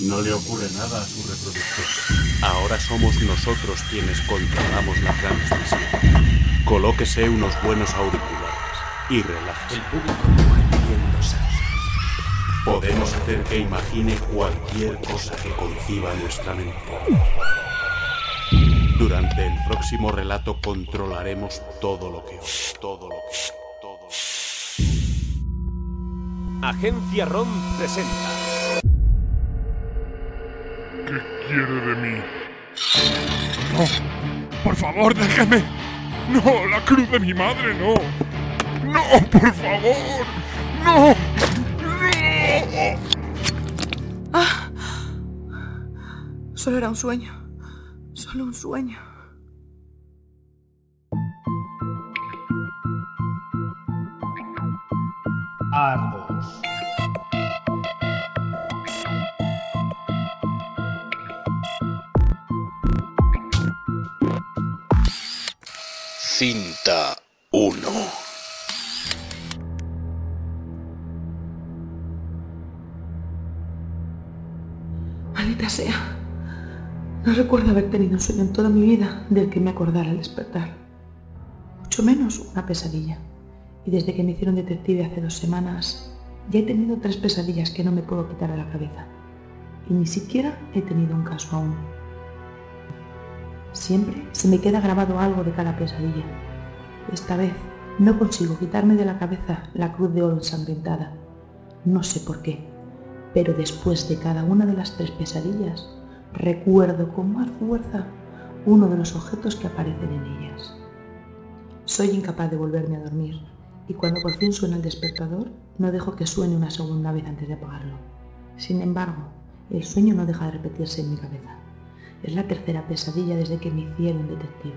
No le ocurre nada a su reproductor. Ahora somos nosotros quienes controlamos la transmisión. Colóquese unos buenos auriculares y relájese. El público salsa. Podemos hacer que imagine cualquier cosa que conciba nuestra mente. Durante el próximo relato controlaremos todo lo que todo lo que todo lo que... Agencia ROM presenta. Quiere de mí? No, por favor, déjeme. No, la cruz de mi madre, no. No, por favor. No. No. Solo era un sueño. Solo un sueño. Argos. Cinta 1. Maldita sea. No recuerdo haber tenido un sueño en toda mi vida del que me acordara al despertar. Mucho menos una pesadilla. Y desde que me hicieron detective hace dos semanas, ya he tenido tres pesadillas que no me puedo quitar de la cabeza. Y ni siquiera he tenido un caso aún. Siempre se me queda grabado algo de cada pesadilla. Esta vez no consigo quitarme de la cabeza la cruz de oro ensangrentada. No sé por qué, pero después de cada una de las tres pesadillas, recuerdo con más fuerza uno de los objetos que aparecen en ellas. Soy incapaz de volverme a dormir y cuando por fin suena el despertador, no dejo que suene una segunda vez antes de apagarlo. Sin embargo, el sueño no deja de repetirse en mi cabeza. Es la tercera pesadilla desde que me hicieron detective,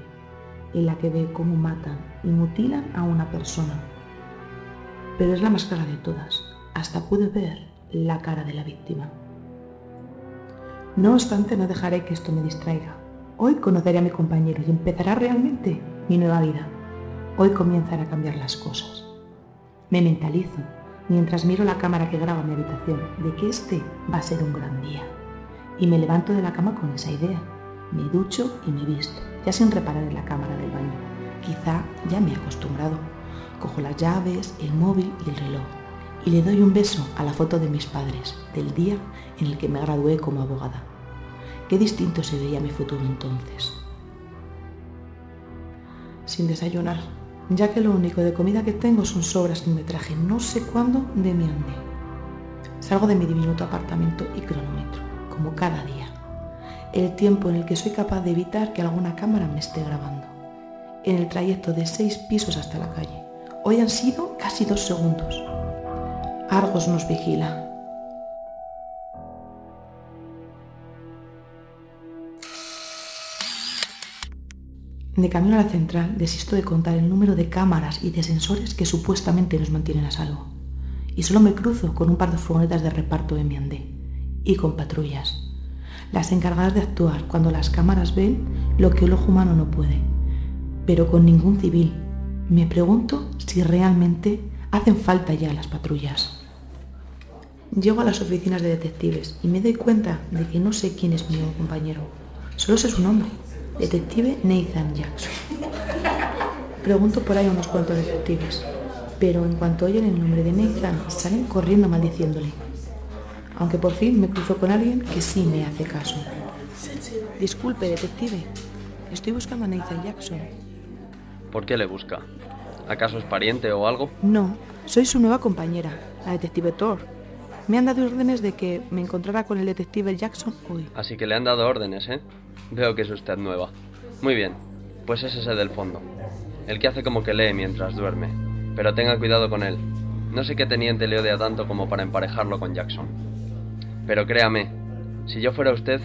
en la que veo cómo matan y mutilan a una persona. Pero es la más clara de todas. Hasta pude ver la cara de la víctima. No obstante, no dejaré que esto me distraiga. Hoy conoceré a mi compañero y empezará realmente mi nueva vida. Hoy comienzan a cambiar las cosas. Me mentalizo mientras miro la cámara que graba mi habitación de que este va a ser un gran día. Y me levanto de la cama con esa idea. Me ducho y me visto, ya sin reparar en la cámara del baño. Quizá ya me he acostumbrado. Cojo las llaves, el móvil y el reloj. Y le doy un beso a la foto de mis padres, del día en el que me gradué como abogada. Qué distinto se veía mi futuro entonces. Sin desayunar, ya que lo único de comida que tengo son sobras que me traje no sé cuándo de mi andé. Salgo de mi diminuto apartamento y cronómetro, como cada día. El tiempo en el que soy capaz de evitar que alguna cámara me esté grabando. En el trayecto de seis pisos hasta la calle. Hoy han sido casi dos segundos. Argos nos vigila. De camino a la central, desisto de contar el número de cámaras y de sensores que supuestamente nos mantienen a salvo. Y solo me cruzo con un par de furgonetas de reparto en mi andé. Y con patrullas. Las encargadas de actuar cuando las cámaras ven lo que el ojo humano no puede. Pero con ningún civil. Me pregunto si realmente hacen falta ya las patrullas. Llego a las oficinas de detectives y me doy cuenta de que no sé quién es mi nuevo compañero. Solo sé su nombre. Detective Nathan Jackson. Pregunto por ahí a unos cuantos detectives, pero en cuanto oyen el nombre de Nathan, salen corriendo maldiciéndole. Aunque por fin me cruzo con alguien que sí me hace caso. Disculpe, detective. Estoy buscando a Nathan Jackson. ¿Por qué le busca? ¿Acaso es pariente o algo? No, soy su nueva compañera, la detective Thor. Me han dado órdenes de que me encontrara con el detective Jackson hoy. Así que le han dado órdenes, ¿eh? Veo que es usted nueva. Muy bien, pues es ese del fondo. El que hace como que lee mientras duerme. Pero tenga cuidado con él. No sé qué teniente le odia tanto como para emparejarlo con Jackson. Pero créame, si yo fuera usted,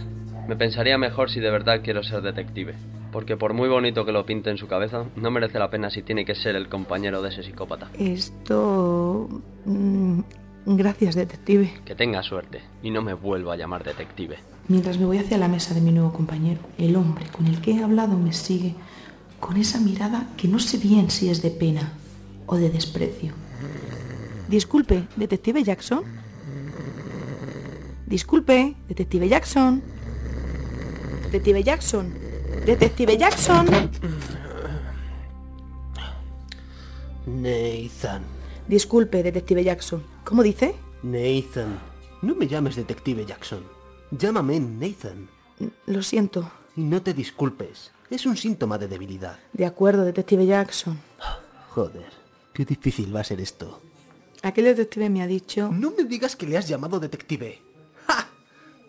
me pensaría mejor si de verdad quiero ser detective. Porque por muy bonito que lo pinte en su cabeza, no merece la pena si tiene que ser el compañero de ese psicópata. Esto... mm, Gracias, detective. Que tenga suerte y no me vuelva a llamar detective. Mientras me voy hacia la mesa de mi nuevo compañero, el hombre con el que he hablado me sigue con esa mirada que no sé bien si es de pena o de desprecio. Disculpe, detective Jackson. Disculpe, detective Jackson. Detective Jackson. Detective Jackson. Nathan. Disculpe, detective Jackson. ¿Cómo dice? Nathan. No me llames detective Jackson. Llámame Nathan. Lo siento. Y no te disculpes. Es un síntoma de debilidad. De acuerdo, detective Jackson. Joder, qué difícil va a ser esto. Aquel detective me ha dicho... No me digas que le has llamado detective.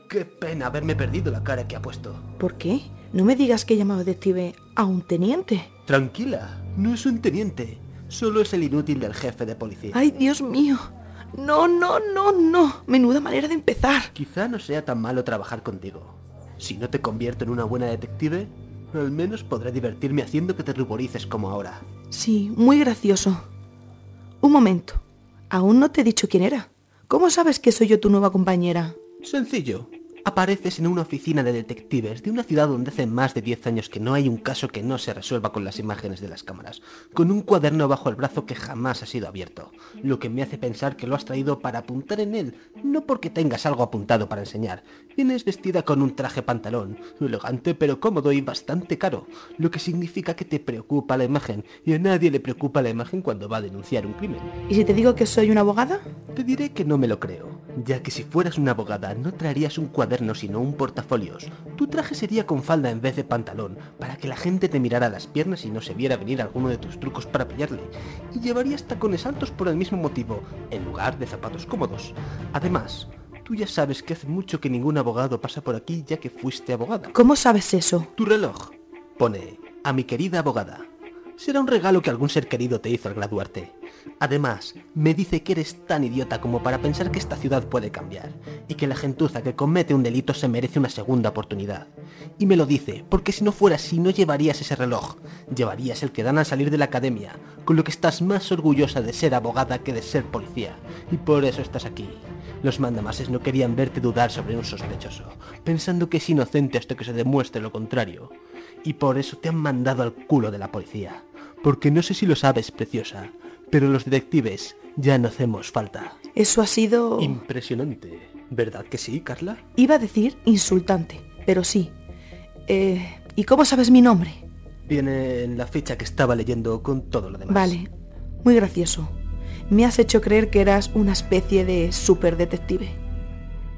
Qué pena haberme perdido la cara que ha puesto. ¿Por qué? No me digas que he llamado detective a un teniente. Tranquila, no es un teniente. Solo es el inútil del jefe de policía. ¡Ay, Dios mío! No, no, no, no. Menuda manera de empezar. Quizá no sea tan malo trabajar contigo. Si no te convierto en una buena detective, al menos podré divertirme haciendo que te ruborices como ahora. Sí, muy gracioso. Un momento. Aún no te he dicho quién era. ¿Cómo sabes que soy yo tu nueva compañera? Sencillo. Apareces en una oficina de detectives de una ciudad donde hace más de 10 años que no hay un caso que no se resuelva con las imágenes de las cámaras, con un cuaderno bajo el brazo que jamás ha sido abierto, lo que me hace pensar que lo has traído para apuntar en él, no porque tengas algo apuntado para enseñar. Vienes vestida con un traje pantalón, elegante pero cómodo y bastante caro, lo que significa que te preocupa la imagen, y a nadie le preocupa la imagen cuando va a denunciar un crimen. ¿Y si te digo que soy una abogada? Te diré que no me lo creo, ya que si fueras una abogada no traerías un cuaderno sino un portafolios. Tu traje sería con falda en vez de pantalón, para que la gente te mirara las piernas y no se viera venir alguno de tus trucos para pillarle. Y llevarías tacones altos por el mismo motivo, en lugar de zapatos cómodos. Además, tú ya sabes que hace mucho que ningún abogado pasa por aquí ya que fuiste abogada. ¿Cómo sabes eso? Tu reloj pone a mi querida abogada. Será un regalo que algún ser querido te hizo al graduarte. Además, me dice que eres tan idiota como para pensar que esta ciudad puede cambiar, y que la gentuza que comete un delito se merece una segunda oportunidad. Y me lo dice, porque si no fuera así no llevarías ese reloj, llevarías el que dan al salir de la academia, con lo que estás más orgullosa de ser abogada que de ser policía, y por eso estás aquí. Los mandamases no querían verte dudar sobre un sospechoso, pensando que es inocente hasta que se demuestre lo contrario. Y por eso te han mandado al culo de la policía. Porque no sé si lo sabes, preciosa, pero los detectives ya no hacemos falta. Eso ha sido... Impresionante. ¿Verdad que sí, Carla? Iba a decir insultante, pero sí. Eh, ¿Y cómo sabes mi nombre? Viene en la ficha que estaba leyendo con todo lo demás. Vale, muy gracioso. Me has hecho creer que eras una especie de superdetective.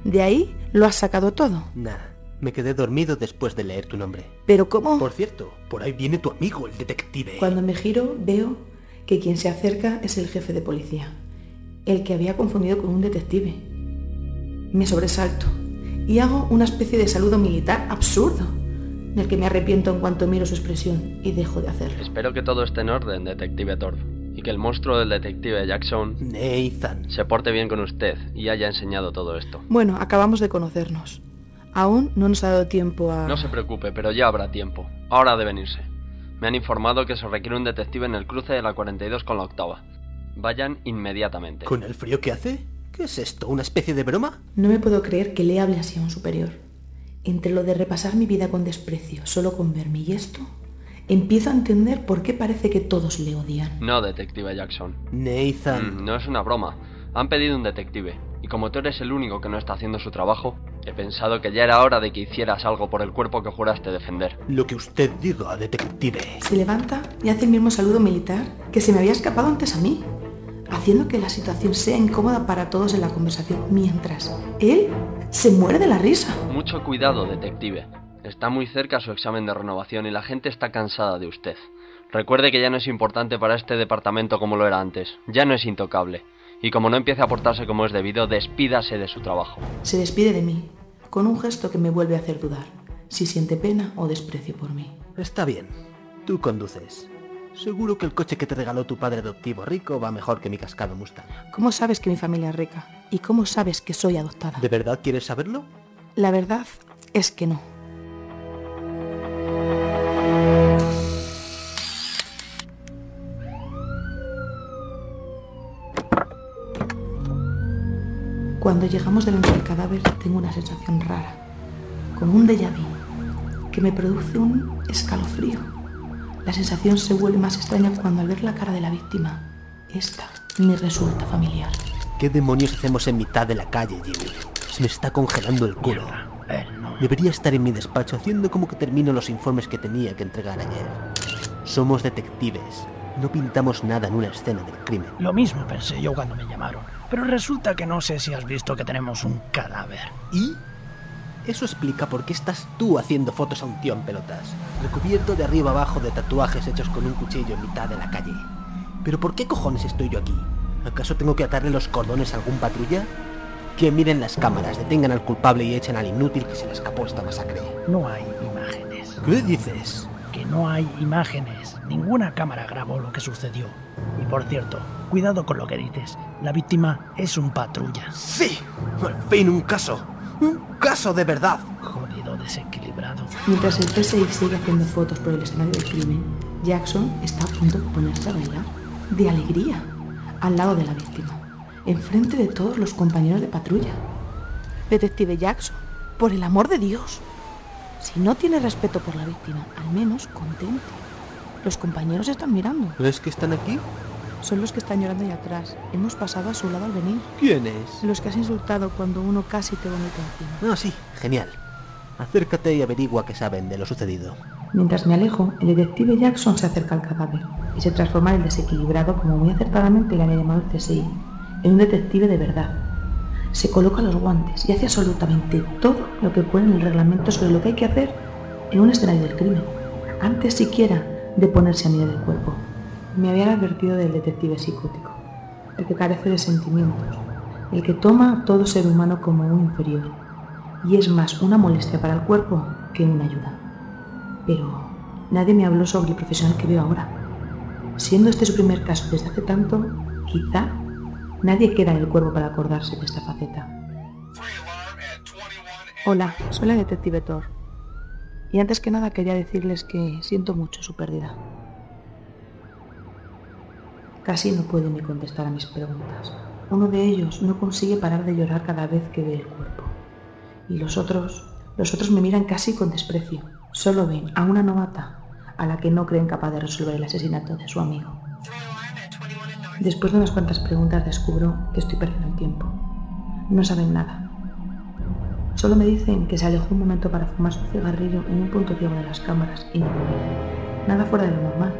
De ahí lo has sacado todo. Nah, me quedé dormido después de leer tu nombre. Pero ¿cómo? Por cierto, por ahí viene tu amigo, el detective. Cuando me giro veo que quien se acerca es el jefe de policía, el que había confundido con un detective. Me sobresalto y hago una especie de saludo militar absurdo, del que me arrepiento en cuanto miro su expresión y dejo de hacerlo. Espero que todo esté en orden, detective Thorpe, y que el monstruo del detective Jackson Nathan. se porte bien con usted y haya enseñado todo esto. Bueno, acabamos de conocernos. Aún no nos ha dado tiempo a... No se preocupe, pero ya habrá tiempo. Ahora deben irse. Me han informado que se requiere un detective en el cruce de la 42 con la octava. Vayan inmediatamente. ¿Con el frío que hace? ¿Qué es esto? ¿Una especie de broma? No me puedo creer que le hable así a un superior. Entre lo de repasar mi vida con desprecio, solo con verme y esto, empiezo a entender por qué parece que todos le odian. No, detective Jackson. Nathan. Mm, no es una broma. Han pedido un detective. Y como tú eres el único que no está haciendo su trabajo, he pensado que ya era hora de que hicieras algo por el cuerpo que juraste defender. Lo que usted diga, detective. Se levanta y hace el mismo saludo militar que se me había escapado antes a mí, haciendo que la situación sea incómoda para todos en la conversación, mientras él se muere de la risa. Mucho cuidado, detective. Está muy cerca su examen de renovación y la gente está cansada de usted. Recuerde que ya no es importante para este departamento como lo era antes. Ya no es intocable. Y como no empiece a portarse como es debido, despídase de su trabajo. Se despide de mí, con un gesto que me vuelve a hacer dudar, si siente pena o desprecio por mí. Está bien. Tú conduces. Seguro que el coche que te regaló tu padre adoptivo rico va mejor que mi cascado Mustang. ¿Cómo sabes que mi familia es rica? ¿Y cómo sabes que soy adoptada? ¿De verdad quieres saberlo? La verdad es que no. Cuando llegamos delante del cadáver tengo una sensación rara, como un déjà vu, que me produce un escalofrío. La sensación se vuelve más extraña cuando al ver la cara de la víctima, esta me resulta familiar. ¿Qué demonios hacemos en mitad de la calle, Jimmy? Se me está congelando el culo. Debería estar en mi despacho haciendo como que termino los informes que tenía que entregar ayer. Somos detectives. No pintamos nada en una escena del crimen. Lo mismo pensé yo cuando me llamaron. Pero resulta que no sé si has visto que tenemos un cadáver. ¿Y? Eso explica por qué estás tú haciendo fotos a un tío en pelotas, recubierto de arriba abajo de tatuajes hechos con un cuchillo en mitad de la calle. ¿Pero por qué cojones estoy yo aquí? ¿Acaso tengo que atarle los cordones a algún patrulla? Que miren las cámaras, detengan al culpable y echen al inútil que se le escapó esta masacre. No hay imágenes. ¿Qué dices? Que no hay imágenes. Ninguna cámara grabó lo que sucedió. Y por cierto, cuidado con lo que dices. La víctima es un patrulla. ¡Sí! Al fin un caso. Un caso de verdad. Jodido desequilibrado. Mientras el PSI sigue haciendo fotos por el escenario del crimen, Jackson está a punto de ponerse a bailar. De alegría. Al lado de la víctima. Enfrente de todos los compañeros de patrulla. Detective Jackson, por el amor de Dios. Si no tiene respeto por la víctima, al menos contente. Los compañeros están mirando. ¿Ves que están aquí? Son los que están llorando ahí atrás. Hemos pasado a su lado al venir. ¿Quiénes? Los que has insultado cuando uno casi te vomita encima. Ah, sí, genial. Acércate y averigua qué saben de lo sucedido. Mientras me alejo, el detective Jackson se acerca al cadáver y se transforma en el desequilibrado, como muy acertadamente le había llamado el CSI, en un detective de verdad. Se coloca los guantes y hace absolutamente todo lo que pone en el reglamento sobre lo que hay que hacer en un escenario del crimen, antes siquiera de ponerse a mirar el cuerpo. Me habían advertido del detective psicótico, el que carece de sentimientos, el que toma a todo ser humano como un inferior, y es más una molestia para el cuerpo que una ayuda. Pero nadie me habló sobre el profesional que veo ahora. Siendo este su primer caso desde hace tanto, quizá nadie queda en el cuerpo para acordarse de esta faceta. Hola, soy la detective Thor. Y antes que nada quería decirles que siento mucho su pérdida. Casi no puede ni contestar a mis preguntas. Uno de ellos no consigue parar de llorar cada vez que ve el cuerpo. Y los otros, los otros me miran casi con desprecio. Solo ven a una novata a la que no creen capaz de resolver el asesinato de su amigo. Después de unas cuantas preguntas descubro que estoy perdiendo el tiempo. No saben nada. Solo me dicen que se alejó un momento para fumar su cigarrillo en un punto ciego de las cámaras y no. Nada fuera de lo normal.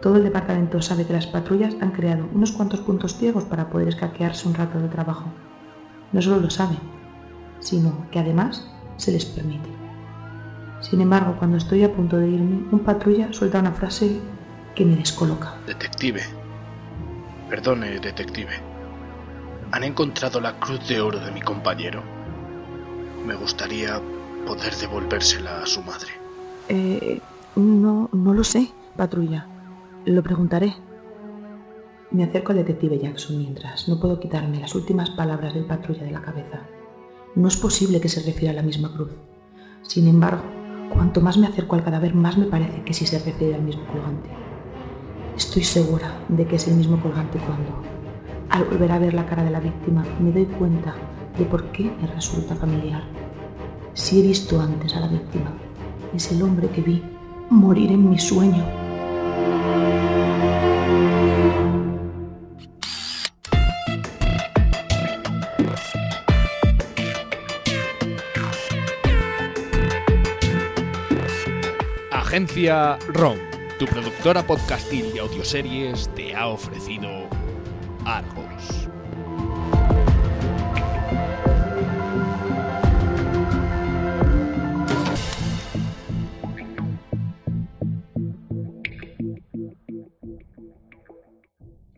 Todo el departamento sabe que las patrullas han creado unos cuantos puntos ciegos para poder escaquearse un rato de trabajo. No solo lo saben, sino que además se les permite. Sin embargo, cuando estoy a punto de irme, un patrulla suelta una frase que me descoloca. Detective. Perdone, detective. ¿Han encontrado la cruz de oro de mi compañero? Me gustaría poder devolvérsela a su madre. Eh, no, no lo sé, patrulla. Lo preguntaré. Me acerco al detective Jackson mientras no puedo quitarme las últimas palabras del patrulla de la cabeza. No es posible que se refiera a la misma cruz. Sin embargo, cuanto más me acerco al cadáver, más me parece que sí se refiere al mismo colgante. Estoy segura de que es el mismo colgante cuando, al volver a ver la cara de la víctima, me doy cuenta de por qué me resulta familiar. Si he visto antes a la víctima, es el hombre que vi morir en mi sueño. Agencia ROM, tu productora podcastil de audioseries, te ha ofrecido Argos.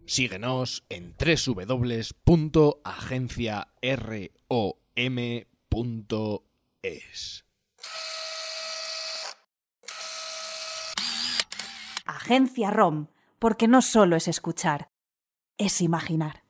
Síguenos en www.agenciarom.es. Agencia ROM, porque no solo es escuchar, es imaginar.